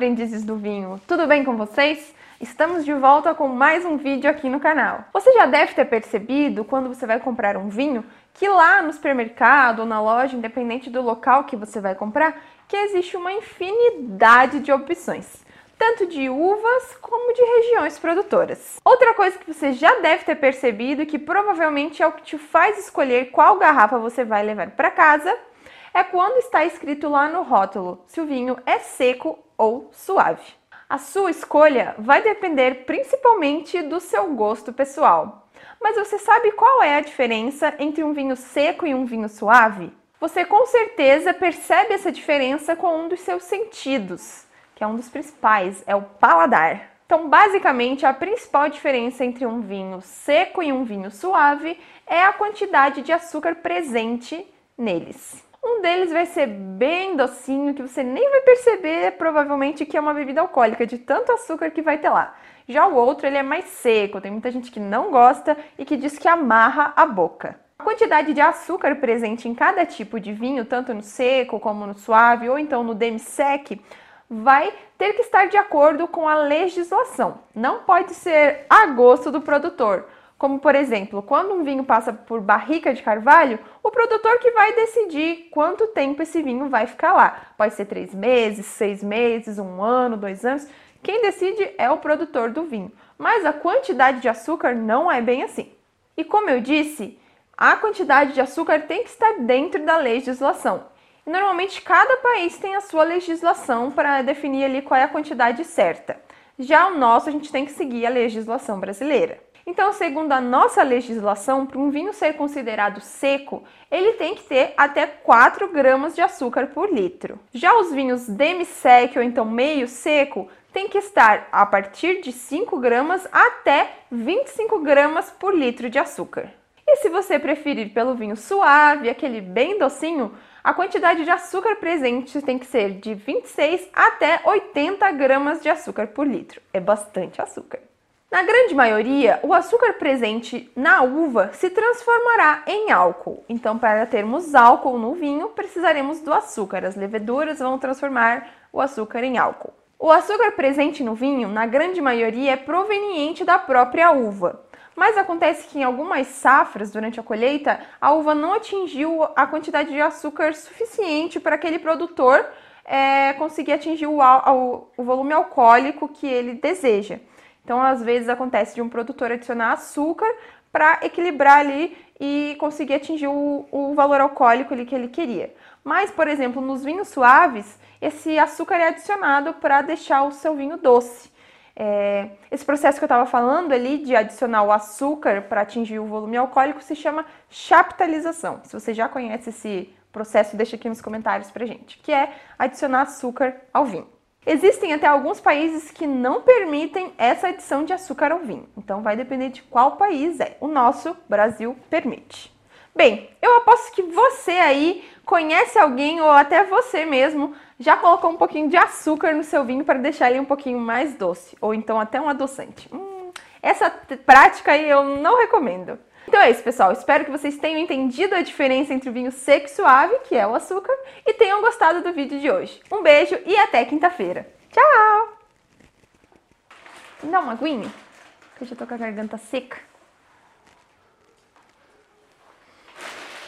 aprendizes do vinho! Tudo bem com vocês? Estamos de volta com mais um vídeo aqui no canal. Você já deve ter percebido, quando você vai comprar um vinho, que lá no supermercado ou na loja, independente do local que você vai comprar, que existe uma infinidade de opções tanto de uvas como de regiões produtoras. Outra coisa que você já deve ter percebido, que provavelmente é o que te faz escolher qual garrafa você vai levar para casa, é quando está escrito lá no rótulo se o vinho é seco ou suave. A sua escolha vai depender principalmente do seu gosto pessoal. Mas você sabe qual é a diferença entre um vinho seco e um vinho suave? Você com certeza percebe essa diferença com um dos seus sentidos, que é um dos principais, é o paladar. Então, basicamente, a principal diferença entre um vinho seco e um vinho suave é a quantidade de açúcar presente neles. Um deles vai ser bem docinho, que você nem vai perceber provavelmente que é uma bebida alcoólica, de tanto açúcar que vai ter lá. Já o outro, ele é mais seco, tem muita gente que não gosta e que diz que amarra a boca. A quantidade de açúcar presente em cada tipo de vinho, tanto no seco como no suave ou então no demi-sec, vai ter que estar de acordo com a legislação. Não pode ser a gosto do produtor. Como, por exemplo, quando um vinho passa por barrica de carvalho, o produtor que vai decidir quanto tempo esse vinho vai ficar lá. Pode ser três meses, seis meses, um ano, dois anos. Quem decide é o produtor do vinho. Mas a quantidade de açúcar não é bem assim. E como eu disse, a quantidade de açúcar tem que estar dentro da legislação. E normalmente cada país tem a sua legislação para definir ali qual é a quantidade certa. Já o nosso, a gente tem que seguir a legislação brasileira. Então, segundo a nossa legislação, para um vinho ser considerado seco, ele tem que ter até 4 gramas de açúcar por litro. Já os vinhos demi-sec ou então meio seco tem que estar a partir de 5 gramas até 25 gramas por litro de açúcar. E se você preferir pelo vinho suave, aquele bem docinho, a quantidade de açúcar presente tem que ser de 26 até 80 gramas de açúcar por litro. É bastante açúcar. Na grande maioria, o açúcar presente na uva se transformará em álcool. Então, para termos álcool no vinho, precisaremos do açúcar. As leveduras vão transformar o açúcar em álcool. O açúcar presente no vinho, na grande maioria, é proveniente da própria uva. Mas acontece que em algumas safras, durante a colheita, a uva não atingiu a quantidade de açúcar suficiente para aquele produtor é, conseguir atingir o, o, o volume alcoólico que ele deseja. Então, às vezes acontece de um produtor adicionar açúcar para equilibrar ali e conseguir atingir o, o, valor alcoólico ali que ele queria. Mas, por exemplo, nos vinhos suaves, esse açúcar é adicionado para deixar o seu vinho doce. É, esse processo que eu estava falando ali de adicionar o açúcar para atingir o volume alcoólico se chama chaptalização. Se você já conhece esse processo, deixa aqui nos comentários para gente, que é adicionar açúcar ao vinho. Existem até alguns países que não permitem essa adição de açúcar ao vinho, então vai depender de qual país é. O nosso, Brasil, permite. Bem, eu aposto que você aí conhece alguém ou até você mesmo já colocou um pouquinho de açúcar no seu vinho para deixar ele um pouquinho mais doce, ou então até um adoçante. Hum, essa prática aí eu não recomendo. Então é isso, pessoal. Espero que vocês tenham entendido a diferença entre o vinho seco e suave, que é o açúcar, e tenham gostado do vídeo de hoje. Um beijo e até quinta-feira. Tchau! Dá uma aguinha, que eu já tô com a garganta seca.